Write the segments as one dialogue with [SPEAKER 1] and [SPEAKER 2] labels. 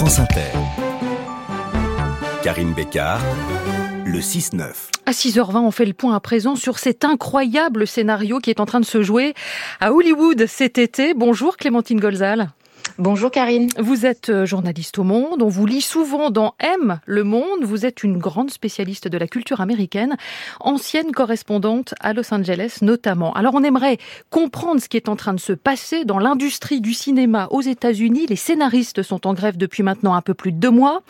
[SPEAKER 1] France Inter. Karine Bécard, le 6-9.
[SPEAKER 2] À 6h20, on fait le point à présent sur cet incroyable scénario qui est en train de se jouer à Hollywood cet été. Bonjour Clémentine Golzal.
[SPEAKER 3] Bonjour Karine.
[SPEAKER 2] Vous êtes euh, journaliste au Monde, on vous lit souvent dans M, Le Monde. Vous êtes une grande spécialiste de la culture américaine, ancienne correspondante à Los Angeles notamment. Alors on aimerait comprendre ce qui est en train de se passer dans l'industrie du cinéma aux États-Unis. Les scénaristes sont en grève depuis maintenant un peu plus de deux mois.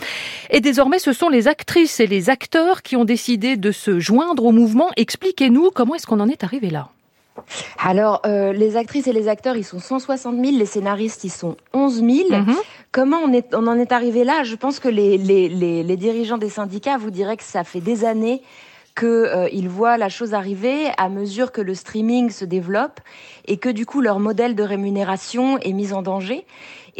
[SPEAKER 2] Et désormais, ce sont les actrices et les acteurs qui ont décidé de se joindre au mouvement. Expliquez-nous comment est-ce qu'on en est arrivé là
[SPEAKER 3] alors, euh, les actrices et les acteurs, ils sont 160 000, les scénaristes, ils sont 11 000. Mhm. Comment on, est, on en est arrivé là? Je pense que les, les, les, dirigeants des syndicats vous diraient que ça fait des années qu'ils euh, voient la chose arriver à mesure que le streaming se développe et que du coup leur modèle de rémunération est mis en danger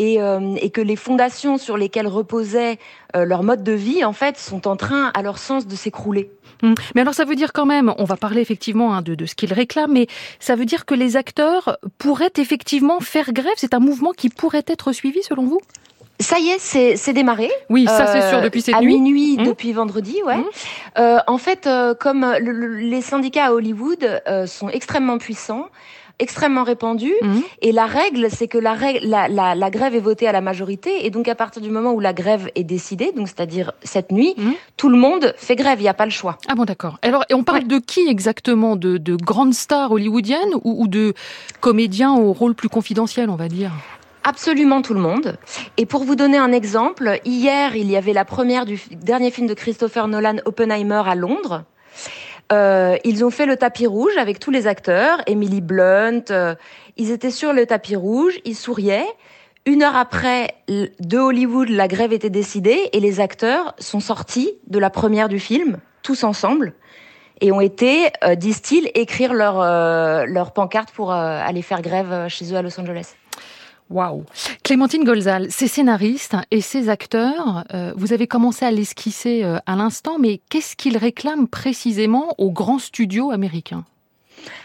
[SPEAKER 3] et, euh, et que les fondations sur lesquelles reposait euh, leur mode de vie en fait sont en train à leur sens de s'écrouler.
[SPEAKER 2] Hum. Mais alors ça veut dire quand même, on va parler effectivement hein, de, de, ce qu'ils réclament, mais ça veut dire que les acteurs pourraient effectivement faire grève? C'est un mouvement qui pourrait être suivi selon vous?
[SPEAKER 3] Ça y est, c'est démarré.
[SPEAKER 2] Oui, ça c'est sûr depuis cette
[SPEAKER 3] à
[SPEAKER 2] nuit.
[SPEAKER 3] À minuit hum. depuis vendredi, ouais. Euh, en fait, euh, comme les syndicats à Hollywood euh, sont extrêmement puissants, extrêmement répandue. Mhm. Et la règle, c'est que la, règle, la, la, la, grève est votée à la majorité. Et donc, à partir du moment où la grève est décidée, donc c'est-à-dire cette nuit, mhm. tout le monde fait grève. Il n'y a pas le choix.
[SPEAKER 2] Ah bon, d'accord. Alors, et on parle de qui exactement? De, de grandes stars hollywoodiennes ou, ou de comédiens au rôle plus confidentiel, on va dire?
[SPEAKER 3] Absolument tout le monde. Et pour vous donner un exemple, hier, il y avait la première du dernier film de Christopher Nolan, Oppenheimer, à Londres. Euh, ils ont fait le tapis rouge avec tous les acteurs, Emily Blunt. Euh, ils étaient sur le tapis rouge, ils souriaient. Une heure après, de Hollywood, la grève était décidée et les acteurs sont sortis de la première du film, tous ensemble, et ont été, euh, disent-ils, écrire leur, leur pancarte pour aller faire grève chez eux à Los Angeles.
[SPEAKER 2] Waouh. Clémentine Golzal, ces scénaristes et ces acteurs, euh, vous avez commencé à l'esquisser euh, à l'instant, mais qu'est-ce qu'ils réclament précisément aux grands studios américains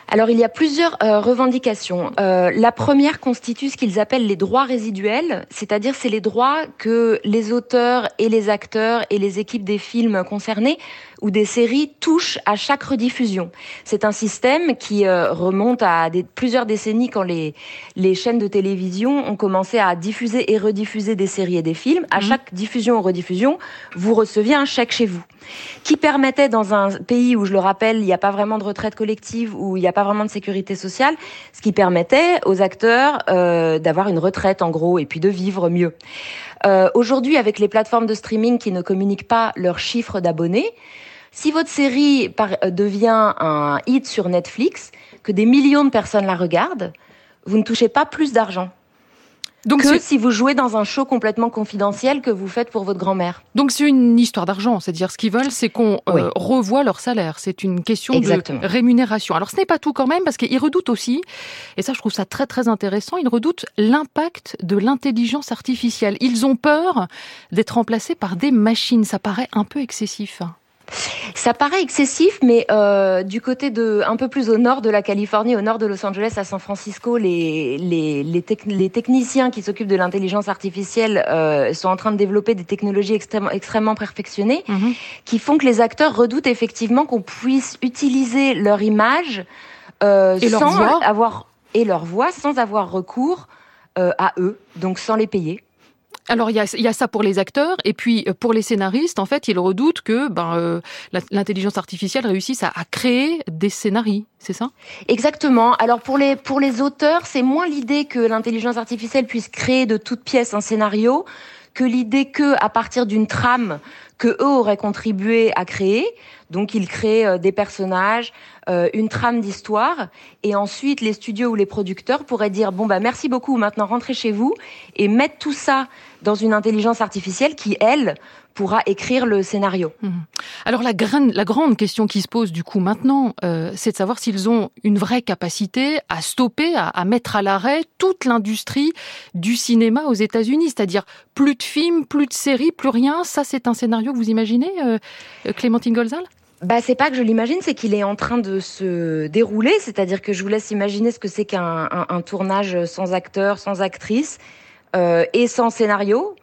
[SPEAKER 3] alors il y a plusieurs euh, revendications. Euh, la première constitue ce qu'ils appellent les droits résiduels, c'est-à-dire c'est les droits que les auteurs et les acteurs et les équipes des films concernés ou des séries touchent à chaque rediffusion. C'est un système qui euh, remonte à des, plusieurs décennies quand les, les chaînes de télévision ont commencé à diffuser et rediffuser des séries et des films. À mmh. chaque diffusion ou rediffusion, vous receviez un chèque chez vous qui permettait dans un pays où, je le rappelle, il n'y a pas vraiment de retraite collective, où il n'y a pas vraiment de sécurité sociale, ce qui permettait aux acteurs euh, d'avoir une retraite en gros et puis de vivre mieux. Euh, Aujourd'hui, avec les plateformes de streaming qui ne communiquent pas leurs chiffres d'abonnés, si votre série euh, devient un hit sur Netflix, que des millions de personnes la regardent, vous ne touchez pas plus d'argent. Donc que si vous jouez dans un show complètement confidentiel que vous faites pour votre grand-mère.
[SPEAKER 2] Donc c'est une histoire d'argent, c'est-à-dire ce qu'ils veulent, c'est qu'on euh, revoie leur salaire. C'est une question de rémunération. Alors ce n'est pas tout quand même, parce qu'ils redoutent aussi, et ça je trouve ça très très intéressant, ils redoutent l'impact de l'intelligence artificielle. Ils ont peur d'être remplacés par des machines. Ça paraît un peu excessif.
[SPEAKER 3] Ça paraît excessif, mais euh, du côté de un peu plus au nord de la Californie, au nord de Los Angeles, à San Francisco, les les, les, les techniciens qui s'occupent de l'intelligence artificielle euh, sont en train de développer des technologies extrêmement extrêmement perfectionnées, mhm. qui font que les acteurs redoutent effectivement qu'on puisse utiliser leur image euh, sans avoir et leur voix sans avoir recours à eux, donc sans les payer.
[SPEAKER 2] Alors il y a, y a, ça pour les acteurs et puis euh, pour les scénaristes, en fait, ils redoutent que ben, euh, l'intelligence artificielle réussisse à, créer des scénarios, c'est ça?
[SPEAKER 3] Exactement. Alors pour les pour les auteurs, c'est moins l'idée que l'intelligence artificielle puisse créer de toutes pièces un scénario que l'idée que à partir d'une trame que eux auraient contribué à créer, donc ils créent euh, des personnages, euh, une trame d'histoire, et ensuite les studios ou les producteurs pourraient dire bon bah merci beaucoup, maintenant rentrez chez vous et mettre tout ça dans une intelligence artificielle qui elle pourra écrire le scénario. Mhm.
[SPEAKER 2] Alors la, grande, la grande question qui se pose du coup maintenant, euh, c'est de savoir s'ils ont une vraie capacité à stopper, à, à mettre à l'arrêt toute l'industrie du cinéma aux États-Unis, c'est-à-dire plus de films, plus de séries, plus rien. Ça, c'est un scénario que vous imaginez, euh, Clémentine Golzal?
[SPEAKER 3] Bah, c'est pas que je l'imagine, c'est qu'il est en train de se dérouler. C'est-à-dire que je vous laisse imaginer ce que c'est qu'un un, un tournage sans acteur, sans actrice euh, et sans scénario.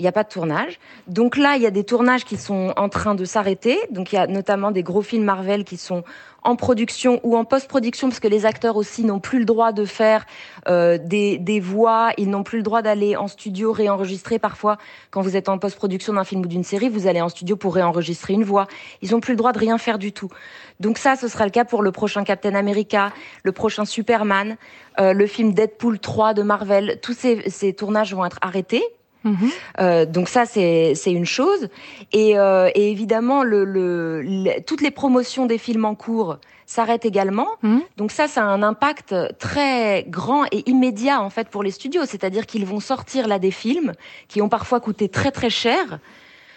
[SPEAKER 3] Il n'y a pas de tournage. Donc là, il y a des tournages qui sont en train de s'arrêter. Donc il y a notamment des gros films Marvel qui sont en production ou en post-production parce que les acteurs aussi n'ont plus le droit de faire euh, des, des, voix, ils n'ont plus le droit d'aller en studio réenregistrer parfois quand vous êtes en post-production d'un film ou d'une série, vous allez en studio pour réenregistrer une voix. Ils n'ont plus le droit de rien faire du tout. Donc ça, ce sera le cas pour le prochain Captain America, le prochain Superman, euh, le film Deadpool 3 de Marvel. Tous ces, ces tournages vont être arrêtés Euh, donc ça c'est une chose et, euh, et évidemment le, le, toutes les promotions des films en cours s'arrêtent également. Mhm. Donc ça ça a un impact très grand et immédiat en fait pour les studios, c'est-à-dire qu'ils vont sortir là des films qui ont parfois coûté très très cher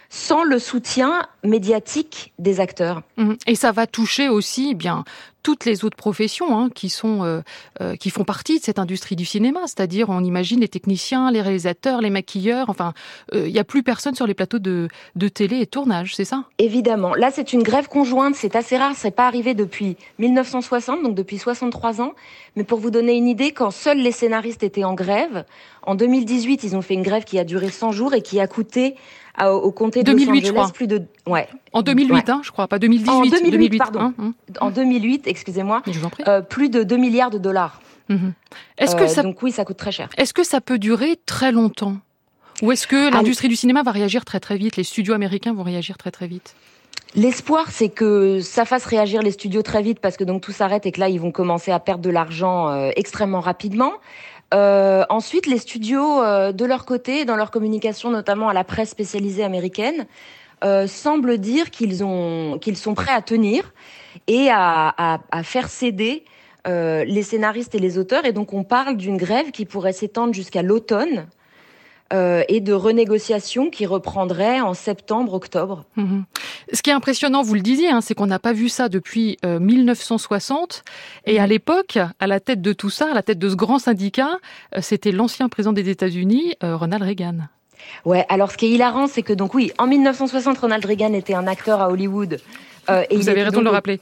[SPEAKER 3] sans le soutien médiatique des acteurs.
[SPEAKER 2] Mhm. Et ça va toucher aussi eh bien toutes les autres professions hein, qui sont euh, euh, qui font partie de cette industrie du cinéma, c'est-à-dire on imagine les techniciens, les réalisateurs, les maquilleurs, enfin euh, il n'y a plus personne sur les plateaux de, de télé et tournage, c'est ça?
[SPEAKER 3] Évidemment. Là c'est une grève conjointe, c'est assez rare, c'est pas arrivé depuis 1960, donc depuis 63 ans. Mais pour vous donner une idée, quand seuls les scénaristes étaient en grève, en 2018 ils ont fait une grève qui a duré 100 jours et qui a coûté au comté de 2008, Los Angeles plus de
[SPEAKER 2] ouais en 2008 hein, je crois pas 2018 en
[SPEAKER 3] 2008, 2008 pardon hein, hein. en 2008 excusez-moi, euh, plus de 2 milliards de dollars. Mhm. Est-ce que euh, ça... Donc oui, ça coûte très cher.
[SPEAKER 2] Est-ce que ça peut durer très longtemps? Ou est-ce que ah l'industrie du cinéma va réagir très très vite Les studios américains vont réagir très très vite?
[SPEAKER 3] L'espoir, c'est que ça fasse réagir les studios très vite parce que donc tout s'arrête et que là, ils vont commencer à perdre de l'argent euh, extrêmement rapidement. Euh, ensuite, les studios, de leur côté, dans leur communication, notamment à la presse spécialisée américaine, euh, semblent dire qu'ils ont qu'ils sont prêts à tenir et à, faire céder euh, les scénaristes et les auteurs. Et donc on parle d'une grève qui pourrait s'étendre jusqu'à l'automne. Euh, et de renégociations qui reprendraient en septembre-octobre.
[SPEAKER 2] Mhm. Ce qui est impressionnant, vous le disiez, hein, c'est qu'on n'a pas vu ça depuis 1960. Et à l'époque, à la tête de tout ça, à la tête de ce grand syndicat, c'était l'ancien président des États-Unis, Ronald Reagan.
[SPEAKER 3] Ouais, alors ce qui est hilarant, c'est que donc oui, en 1960, Ronald Reagan était un acteur à Hollywood.
[SPEAKER 2] Euh, et Vous avez raison de le rappeler.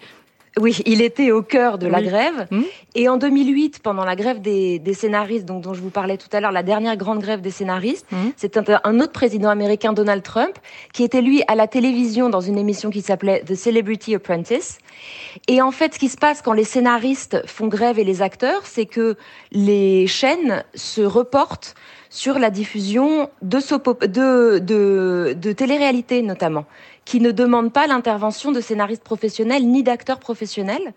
[SPEAKER 3] Oui, il était au cœur de la grève. Mmh. Et en 2008, pendant la grève des, des scénaristes, donc, dont je vous parlais tout à l'heure, la dernière grande grève des scénaristes, mmh. c'est un, un, autre président américain, Donald Trump, qui était lui à la télévision dans une émission qui s'appelait The Celebrity Apprentice. Et en fait, ce qui se passe quand les scénaristes font grève et les acteurs, c'est que les chaînes se reportent sur la diffusion de, de, de, de télé-réalité notamment, qui ne demandent pas l'intervention de scénaristes professionnels ni d'acteurs professionnels.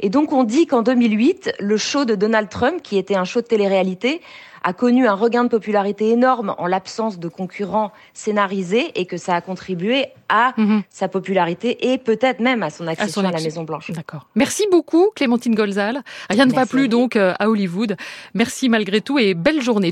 [SPEAKER 3] Et donc on dit qu'en 2008, le show de Donald Trump, qui était un show de télé-réalité, a connu un regain de popularité énorme en l'absence de concurrents scénarisés et que ça a contribué à mhm. sa popularité et peut-être même à son accession à, la Maison Blanche.
[SPEAKER 2] D'accord. Merci beaucoup Clémentine Golzal. Rien ne va plus donc euh, à Hollywood. Merci malgré tout et belle journée.